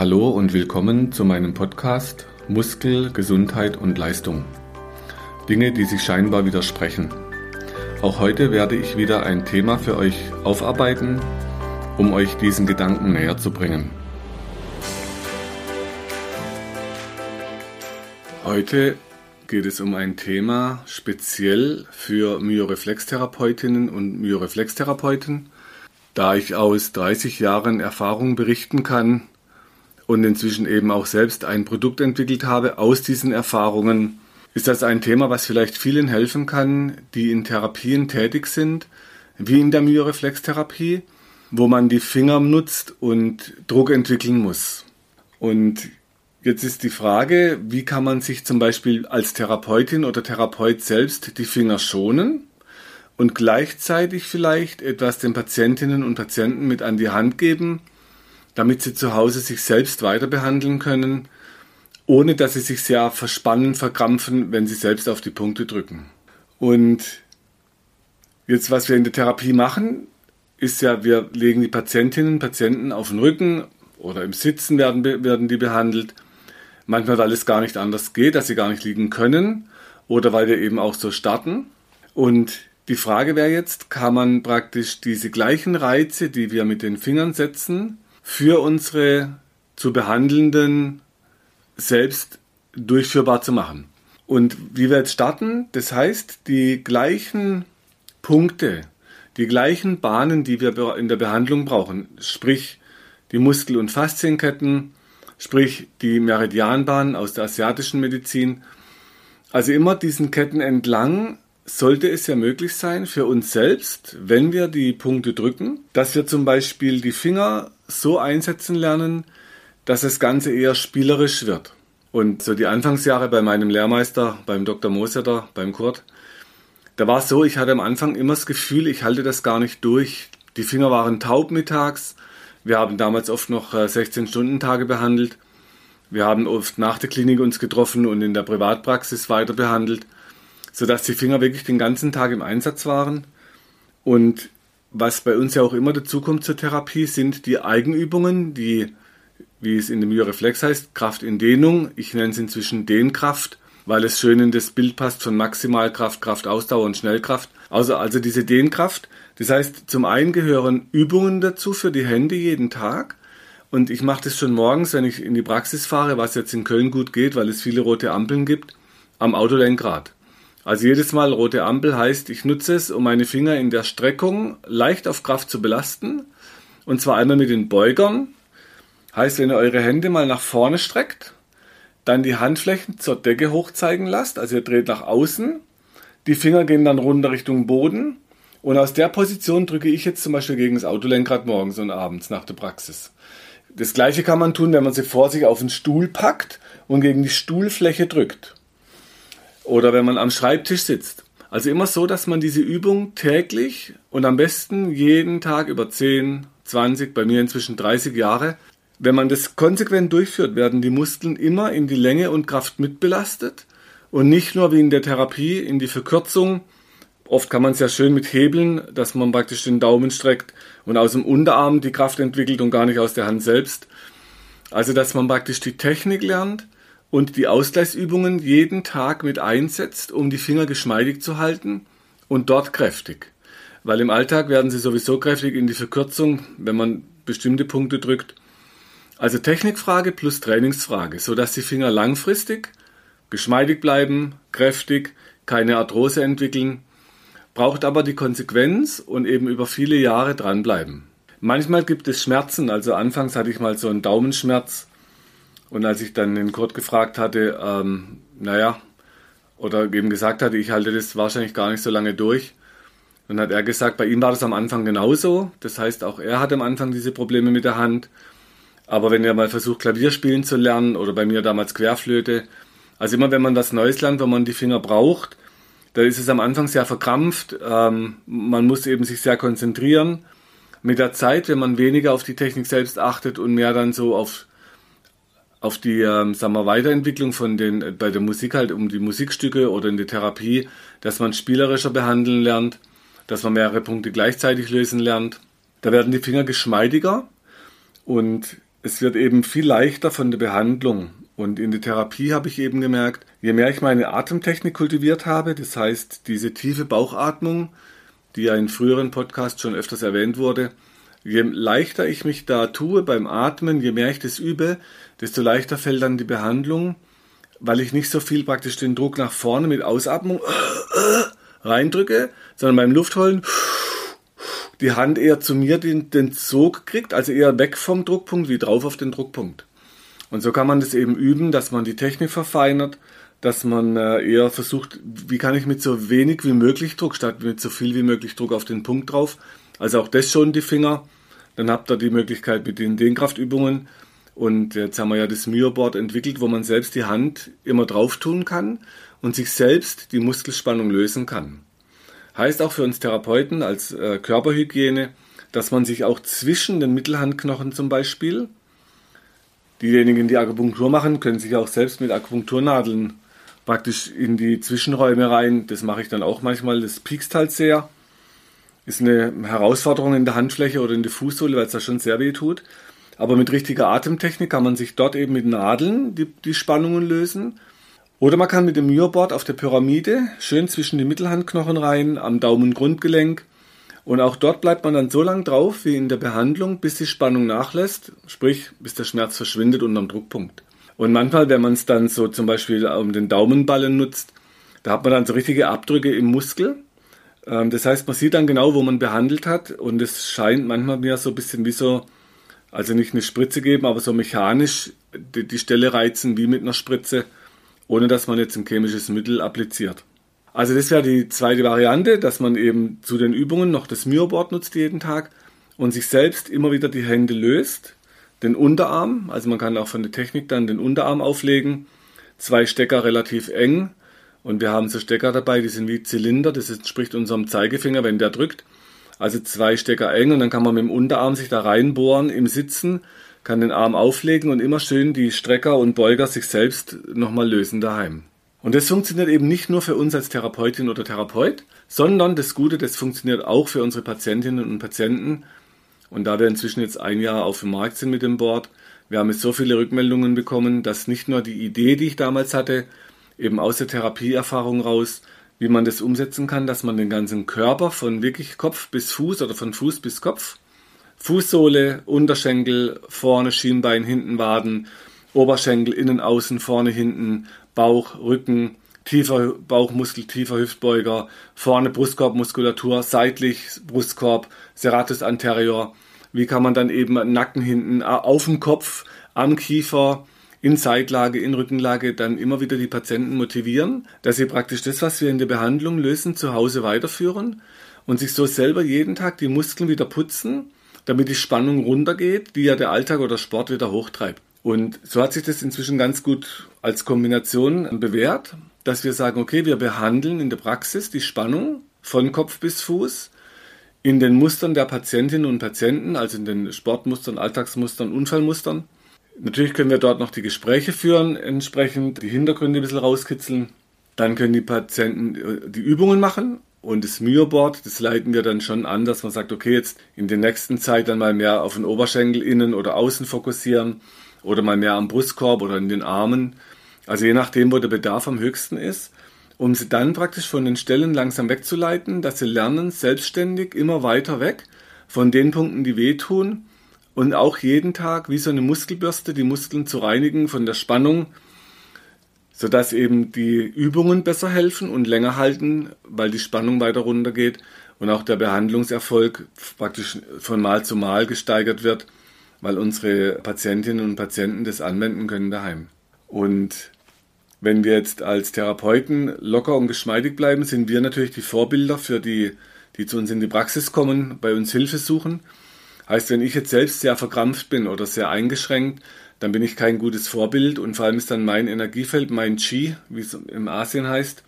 Hallo und willkommen zu meinem Podcast Muskel, Gesundheit und Leistung. Dinge, die sich scheinbar widersprechen. Auch heute werde ich wieder ein Thema für euch aufarbeiten, um euch diesen Gedanken näher zu bringen. Heute geht es um ein Thema speziell für Myoreflextherapeutinnen und Myoreflextherapeuten, da ich aus 30 Jahren Erfahrung berichten kann, und inzwischen eben auch selbst ein Produkt entwickelt habe aus diesen Erfahrungen, ist das ein Thema, was vielleicht vielen helfen kann, die in Therapien tätig sind, wie in der Myoreflextherapie, wo man die Finger nutzt und Druck entwickeln muss. Und jetzt ist die Frage, wie kann man sich zum Beispiel als Therapeutin oder Therapeut selbst die Finger schonen und gleichzeitig vielleicht etwas den Patientinnen und Patienten mit an die Hand geben, damit sie zu Hause sich selbst weiter behandeln können, ohne dass sie sich sehr verspannen, verkrampfen, wenn sie selbst auf die Punkte drücken. Und jetzt, was wir in der Therapie machen, ist ja, wir legen die Patientinnen und Patienten auf den Rücken oder im Sitzen werden, werden die behandelt. Manchmal, weil es gar nicht anders geht, dass sie gar nicht liegen können oder weil wir eben auch so starten. Und die Frage wäre jetzt, kann man praktisch diese gleichen Reize, die wir mit den Fingern setzen, für unsere zu behandelnden selbst durchführbar zu machen. Und wie wir jetzt starten, das heißt, die gleichen Punkte, die gleichen Bahnen, die wir in der Behandlung brauchen, sprich die Muskel- und Faszienketten, sprich die Meridianbahnen aus der asiatischen Medizin, also immer diesen Ketten entlang sollte es ja möglich sein für uns selbst, wenn wir die Punkte drücken, dass wir zum Beispiel die Finger so einsetzen lernen, dass das Ganze eher spielerisch wird. Und so die Anfangsjahre bei meinem Lehrmeister, beim Dr. Moseter, beim Kurt, da war es so, ich hatte am Anfang immer das Gefühl, ich halte das gar nicht durch. Die Finger waren taub mittags. Wir haben damals oft noch 16-Stunden-Tage äh, behandelt. Wir haben oft nach der Klinik uns getroffen und in der Privatpraxis weiter behandelt, sodass die Finger wirklich den ganzen Tag im Einsatz waren. Und was bei uns ja auch immer dazu kommt zur Therapie, sind die Eigenübungen, die, wie es in dem Myoreflex heißt, Kraft in Dehnung. Ich nenne es inzwischen Dehnkraft, weil es schön in das Bild passt von Maximalkraft, Kraftausdauer und Schnellkraft. Also, also diese Dehnkraft. Das heißt, zum einen gehören Übungen dazu für die Hände jeden Tag. Und ich mache das schon morgens, wenn ich in die Praxis fahre, was jetzt in Köln gut geht, weil es viele rote Ampeln gibt, am Autolenkrad. Also jedes Mal rote Ampel heißt, ich nutze es, um meine Finger in der Streckung leicht auf Kraft zu belasten. Und zwar einmal mit den Beugern. Heißt, wenn ihr eure Hände mal nach vorne streckt, dann die Handflächen zur Decke hochzeigen lasst, also ihr dreht nach außen, die Finger gehen dann runter Richtung Boden und aus der Position drücke ich jetzt zum Beispiel gegen das Autolenkrad morgens und abends nach der Praxis. Das gleiche kann man tun, wenn man sie vor sich auf den Stuhl packt und gegen die Stuhlfläche drückt. Oder wenn man am Schreibtisch sitzt. Also immer so, dass man diese Übung täglich und am besten jeden Tag über 10, 20, bei mir inzwischen 30 Jahre, wenn man das konsequent durchführt, werden die Muskeln immer in die Länge und Kraft mitbelastet und nicht nur wie in der Therapie in die Verkürzung. Oft kann man es ja schön mit Hebeln, dass man praktisch den Daumen streckt und aus dem Unterarm die Kraft entwickelt und gar nicht aus der Hand selbst. Also, dass man praktisch die Technik lernt, und die Ausgleichsübungen jeden Tag mit einsetzt, um die Finger geschmeidig zu halten und dort kräftig. Weil im Alltag werden sie sowieso kräftig in die Verkürzung, wenn man bestimmte Punkte drückt. Also Technikfrage plus Trainingsfrage, sodass die Finger langfristig geschmeidig bleiben, kräftig, keine Arthrose entwickeln, braucht aber die Konsequenz und eben über viele Jahre dranbleiben. Manchmal gibt es Schmerzen, also anfangs hatte ich mal so einen Daumenschmerz, und als ich dann den Kurt gefragt hatte, ähm, naja, oder eben gesagt hatte, ich halte das wahrscheinlich gar nicht so lange durch, dann hat er gesagt, bei ihm war das am Anfang genauso. Das heißt, auch er hatte am Anfang diese Probleme mit der Hand. Aber wenn er mal versucht, Klavier spielen zu lernen oder bei mir damals Querflöte, also immer wenn man was Neues lernt, wenn man die Finger braucht, da ist es am Anfang sehr verkrampft. Ähm, man muss eben sich sehr konzentrieren. Mit der Zeit, wenn man weniger auf die Technik selbst achtet und mehr dann so auf auf die ähm, sagen wir, Weiterentwicklung von den, äh, bei der Musik halt um die Musikstücke oder in die Therapie, dass man spielerischer behandeln lernt, dass man mehrere Punkte gleichzeitig lösen lernt. Da werden die Finger geschmeidiger und es wird eben viel leichter von der Behandlung. Und in der Therapie habe ich eben gemerkt, je mehr ich meine Atemtechnik kultiviert habe, das heißt diese tiefe Bauchatmung, die ja in früheren Podcasts schon öfters erwähnt wurde, je leichter ich mich da tue beim Atmen, je mehr ich das übe, desto leichter fällt dann die Behandlung, weil ich nicht so viel praktisch den Druck nach vorne mit Ausatmung reindrücke, sondern beim Luftholen die Hand eher zu mir den, den Zug kriegt, also eher weg vom Druckpunkt wie drauf auf den Druckpunkt. Und so kann man das eben üben, dass man die Technik verfeinert, dass man äh, eher versucht, wie kann ich mit so wenig wie möglich Druck statt mit so viel wie möglich Druck auf den Punkt drauf. Also auch das schon die Finger. Dann habt ihr die Möglichkeit mit den Dehnkraftübungen. Und jetzt haben wir ja das Myo-Board entwickelt, wo man selbst die Hand immer drauf tun kann und sich selbst die Muskelspannung lösen kann. Heißt auch für uns Therapeuten als äh, Körperhygiene, dass man sich auch zwischen den Mittelhandknochen zum Beispiel Diejenigen, die Akupunktur machen, können sich auch selbst mit Akupunkturnadeln praktisch in die Zwischenräume rein. Das mache ich dann auch manchmal. Das piekst halt sehr. Ist eine Herausforderung in der Handfläche oder in der Fußsohle, weil es da schon sehr weh tut. Aber mit richtiger Atemtechnik kann man sich dort eben mit Nadeln die, die Spannungen lösen. Oder man kann mit dem Myoboard auf der Pyramide schön zwischen die Mittelhandknochen rein, am Daumengrundgelenk und auch dort bleibt man dann so lange drauf wie in der Behandlung, bis die Spannung nachlässt, sprich bis der Schmerz verschwindet unterm Druckpunkt. Und manchmal, wenn man es dann so zum Beispiel um den Daumenballen nutzt, da hat man dann so richtige Abdrücke im Muskel. Ähm, das heißt, man sieht dann genau, wo man behandelt hat und es scheint manchmal mir so ein bisschen wie so, also nicht eine Spritze geben, aber so mechanisch die, die Stelle reizen wie mit einer Spritze, ohne dass man jetzt ein chemisches Mittel appliziert. Also das wäre die zweite Variante, dass man eben zu den Übungen noch das Myoboard nutzt jeden Tag und sich selbst immer wieder die Hände löst, den Unterarm, also man kann auch von der Technik dann den Unterarm auflegen, zwei Stecker relativ eng und wir haben so Stecker dabei, die sind wie Zylinder, das entspricht unserem Zeigefinger, wenn der drückt. Also zwei Stecker eng und dann kann man mit dem Unterarm sich da reinbohren im Sitzen, kann den Arm auflegen und immer schön die Strecker und Beuger sich selbst nochmal lösen daheim. Und das funktioniert eben nicht nur für uns als Therapeutin oder Therapeut, sondern das Gute, das funktioniert auch für unsere Patientinnen und Patienten. Und da wir inzwischen jetzt ein Jahr auf dem Markt sind mit dem Board, wir haben jetzt so viele Rückmeldungen bekommen, dass nicht nur die Idee, die ich damals hatte, eben aus der Therapieerfahrung raus, wie man das umsetzen kann, dass man den ganzen Körper von wirklich Kopf bis Fuß oder von Fuß bis Kopf, Fußsohle, Unterschenkel, vorne Schienbein, hinten Waden, Oberschenkel, innen, außen, vorne, hinten, Bauch, Rücken, tiefer Bauchmuskel, tiefer Hüftbeuger, vorne Brustkorbmuskulatur, seitlich Brustkorb, Serratus anterior. Wie kann man dann eben Nacken hinten, auf dem Kopf, am Kiefer, in Seitlage, in Rückenlage dann immer wieder die Patienten motivieren, dass sie praktisch das, was wir in der Behandlung lösen, zu Hause weiterführen und sich so selber jeden Tag die Muskeln wieder putzen, damit die Spannung runtergeht, die ja der Alltag oder Sport wieder hochtreibt. Und so hat sich das inzwischen ganz gut als Kombination bewährt, dass wir sagen, okay, wir behandeln in der Praxis die Spannung von Kopf bis Fuß in den Mustern der Patientinnen und Patienten, also in den Sportmustern, Alltagsmustern, Unfallmustern. Natürlich können wir dort noch die Gespräche führen, entsprechend die Hintergründe ein bisschen rauskitzeln. Dann können die Patienten äh, die Übungen machen und das Myoboard, das leiten wir dann schon an, dass man sagt, okay, jetzt in der nächsten Zeit dann mal mehr auf den Oberschenkel innen oder außen fokussieren oder mal mehr am Brustkorb oder in den Armen. Also je nachdem, wo der Bedarf am höchsten ist, um sie dann praktisch von den Stellen langsam wegzuleiten, dass sie lernen, selbstständig immer weiter weg von den Punkten, die wehtun und auch jeden Tag wie so eine Muskelbürste die Muskeln zu reinigen von der Spannung, sodass eben die Übungen besser helfen und länger halten, weil die Spannung weiter runtergeht und auch der Behandlungserfolg praktisch von Mal zu Mal gesteigert wird weil unsere Patientinnen und Patienten das anwenden können daheim. Und wenn wir jetzt als Therapeuten locker und geschmeidig bleiben, sind wir natürlich die Vorbilder für die, die zu uns in die Praxis kommen, bei uns Hilfe suchen. Heißt, wenn ich jetzt selbst sehr verkrampft bin oder sehr eingeschränkt, dann bin ich kein gutes Vorbild und vor allem ist dann mein Energiefeld, mein Qi, wie es im Asien heißt,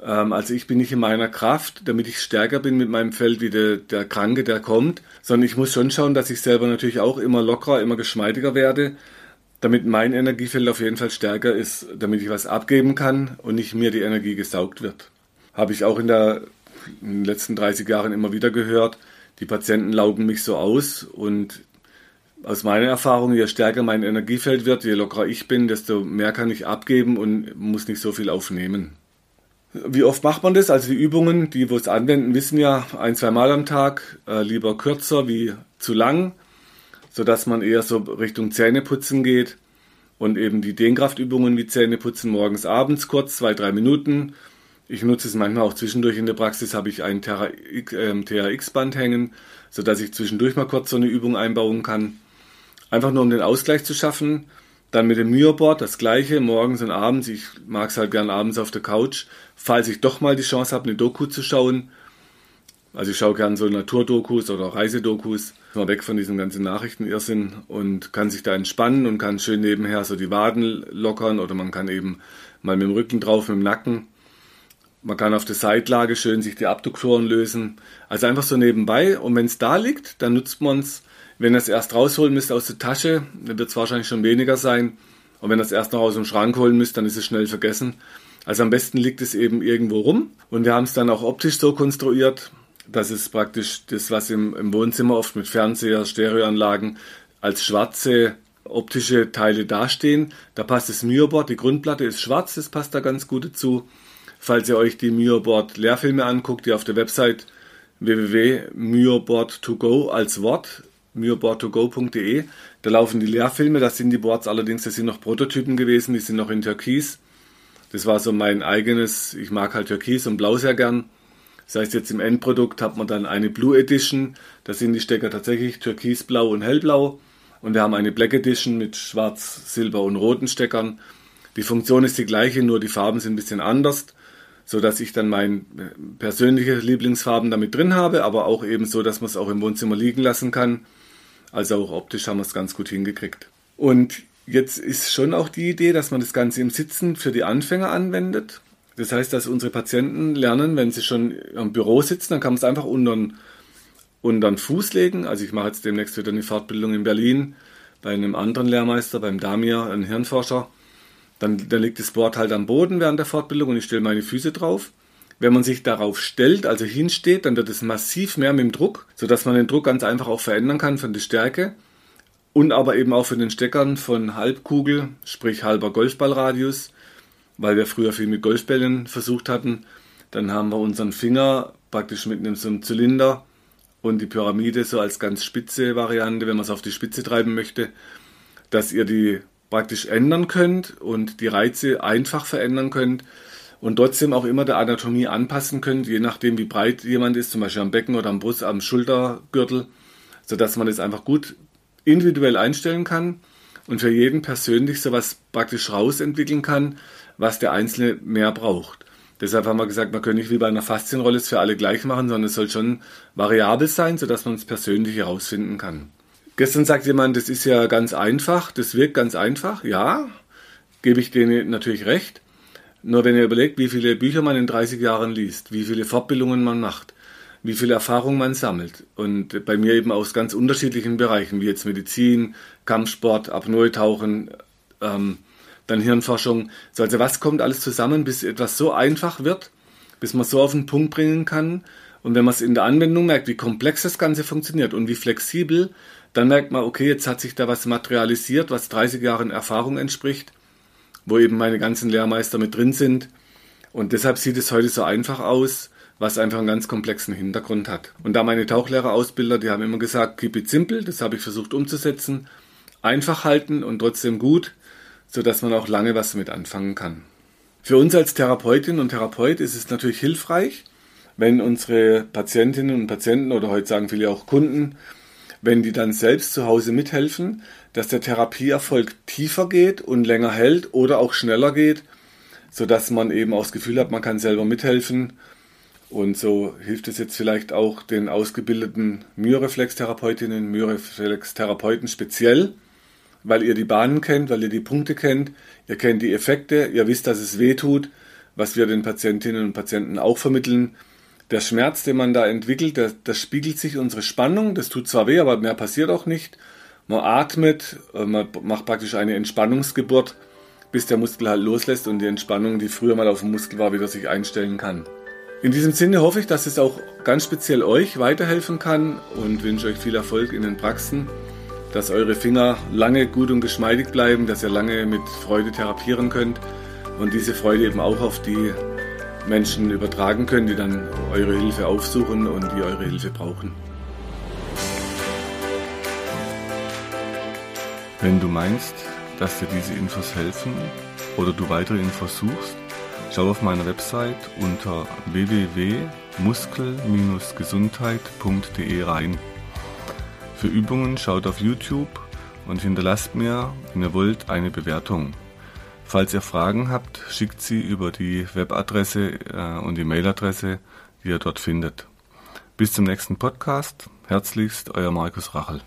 ähm, also ich bin nicht in meiner Kraft, damit ich stärker bin mit meinem Feld wie der, der Kranke, der kommt, sondern ich muss schon schauen, dass ich selber natürlich auch immer lockerer, immer geschmeidiger werde, damit mein Energiefeld auf jeden Fall stärker ist, damit ich was abgeben kann und nicht mir die Energie gesaugt wird. Habe ich auch in, der, in den letzten 30 Jahren immer wieder gehört, die Patienten laugen mich so aus und aus meiner Erfahrung, je stärker mein Energiefeld wird, je lockerer ich bin, desto mehr kann ich abgeben und muss nicht so viel aufnehmen. Wie oft macht man das? Also die Übungen, die wir es anwenden, wissen ja ein, zwei Mal am Tag, äh, lieber kürzer wie zu lang, sodass man eher so Richtung Zähneputzen geht und eben die Dehnkraftübungen wie Zähneputzen morgens, abends kurz, zwei, drei Minuten. Ich nutze es manchmal auch zwischendurch in der Praxis, habe ich ein THX-Band ähm, hängen, sodass ich zwischendurch mal kurz so eine Übung einbauen kann. Einfach nur um den Ausgleich zu schaffen. Dann mit dem Myoboard das gleiche, morgens und abends. Ich mag es halt gern abends auf der Couch. Falls ich doch mal die Chance habe, eine Doku zu schauen. Also ich schaue gern so Naturdokus oder Reisedokus. Mal weg von diesem ganzen Nachrichtenirrsinn und kann sich da entspannen und kann schön nebenher so die Waden lockern oder man kann eben mal mit dem Rücken drauf, mit dem Nacken. Man kann auf der Seitlage schön sich die Abduktoren lösen. Also einfach so nebenbei. Und wenn es da liegt, dann nutzt man es wenn ihr es erst rausholen müsst aus der Tasche, dann wird es wahrscheinlich schon weniger sein. Und wenn ihr es erst noch aus dem Schrank holen müsst, dann ist es schnell vergessen. Also am besten liegt es eben irgendwo rum. Und wir haben es dann auch optisch so konstruiert, dass es praktisch das, was im, im Wohnzimmer oft mit Fernseher, Stereoanlagen als schwarze optische Teile dastehen. Da passt das Mioboard, die Grundplatte ist schwarz, das passt da ganz gut dazu. Falls ihr euch die Mioboard Lehrfilme anguckt, die auf der Website www.myoboard2go als Wort myoboard2go.de. Da laufen die Lehrfilme, das sind die Boards allerdings, das sind noch Prototypen gewesen, die sind noch in Türkis. Das war so mein eigenes, ich mag halt Türkis und Blau sehr gern. Das heißt, jetzt im Endprodukt hat man dann eine Blue Edition, da sind die Stecker tatsächlich Türkisblau und Hellblau. Und wir haben eine Black Edition mit Schwarz, Silber und roten Steckern. Die Funktion ist die gleiche, nur die Farben sind ein bisschen anders, so dass ich dann meine persönliche Lieblingsfarben damit drin habe, aber auch eben so, dass man es auch im Wohnzimmer liegen lassen kann. Also auch optisch haben wir es ganz gut hingekriegt. Und jetzt ist schon auch die Idee, dass man das Ganze im Sitzen für die Anfänger anwendet. Das heißt, dass unsere Patienten lernen, wenn sie schon im Büro sitzen, dann kann man es einfach unter den Fuß legen. Also ich mache jetzt demnächst wieder eine Fortbildung in Berlin bei einem anderen Lehrmeister, beim Damir, einem Hirnforscher. Dann, dann liegt das Board halt am Boden während der Fortbildung und ich stelle meine Füße drauf. Wenn man sich darauf stellt, also hinsteht, dann wird es massiv mehr mit dem Druck, sodass man den Druck ganz einfach auch verändern kann von der Stärke und aber eben auch von den Steckern von Halbkugel, sprich halber Golfballradius, weil wir früher viel mit Golfbällen versucht hatten. Dann haben wir unseren Finger praktisch mit einem, so einem Zylinder und die Pyramide so als ganz spitze Variante, wenn man es auf die Spitze treiben möchte, dass ihr die praktisch ändern könnt und die Reize einfach verändern könnt und trotzdem auch immer der Anatomie anpassen könnt, je nachdem wie breit jemand ist, zum Beispiel am Becken oder am Brust, am Schultergürtel, sodass man es einfach gut individuell einstellen kann und für jeden persönlich sowas praktisch rausentwickeln kann, was der Einzelne mehr braucht. Deshalb haben wir gesagt, man kann nicht wie bei einer Faszienrolle es für alle gleich machen, sondern es soll schon variabel sein, sodass man es persönlich herausfinden kann. Gestern sagt jemand, das ist ja ganz einfach, das wirkt ganz einfach. Ja, gebe ich denen natürlich recht. Nur wenn ihr überlegt, wie viele Bücher man in 30 Jahren liest, wie viele Fortbildungen man macht, wie viel Erfahrung man sammelt. Und bei mir eben aus ganz unterschiedlichen Bereichen, wie jetzt Medizin, Kampfsport, Apnoe-Tauchen, ähm, dann Hirnforschung. So, also was kommt alles zusammen, bis etwas so einfach wird, bis man so auf den Punkt bringen kann. Und wenn man es in der Anwendung merkt, wie komplex das Ganze funktioniert und wie flexibel, dann merkt man, okay, jetzt hat sich da was materialisiert, was 30 Jahren Erfahrung entspricht wo eben meine ganzen Lehrmeister mit drin sind. Und deshalb sieht es heute so einfach aus, was einfach einen ganz komplexen Hintergrund hat. Und da meine Tauchlehrerausbilder, die haben immer gesagt, keep it simple, das habe ich versucht umzusetzen. Einfach halten und trotzdem gut, sodass man auch lange was damit anfangen kann. Für uns als Therapeutin und Therapeut ist es natürlich hilfreich, wenn unsere Patientinnen und Patienten oder heute sagen viele auch Kunden, wenn die dann selbst zu Hause mithelfen, dass der Therapieerfolg tiefer geht und länger hält oder auch schneller geht, sodass man eben auch das Gefühl hat, man kann selber mithelfen. Und so hilft es jetzt vielleicht auch den ausgebildeten Myoreflex-Therapeutinnen, Myoreflex-Therapeuten speziell, weil ihr die Bahnen kennt, weil ihr die Punkte kennt, ihr kennt die Effekte, ihr wisst, dass es weh tut, was wir den Patientinnen und Patienten auch vermitteln. Der Schmerz, den man da entwickelt, das, das spiegelt sich unsere Spannung, das tut zwar weh, aber mehr passiert auch nicht. Man atmet, äh, man macht praktisch eine Entspannungsgeburt, bis der Muskel halt loslässt und die Entspannung, die früher mal auf dem Muskel war, wieder sich einstellen kann. In diesem Sinne hoffe ich, dass es auch ganz speziell euch weiterhelfen kann und wünsche euch viel Erfolg in den Praxen dass eure Finger lange gut und geschmeidig bleiben, dass ihr lange mit Freude therapieren könnt und diese Freude eben auch auf die Menschen übertragen könnt, die dann eure Hilfe aufsuchen und die eure Hilfe brauchen. Wenn du meinst, dass dir diese Infos helfen oder du weitere Infos suchst, schau auf meiner Website unter www.muskel-gesundheit.de rein. Für Übungen schaut auf YouTube und hinterlasst mir, wenn ihr wollt, eine Bewertung. Falls ihr Fragen habt, schickt sie über die Webadresse äh, und die Mailadresse, die ihr dort findet. Bis zum nächsten Podcast. Herzlichst, euer Markus Rachel.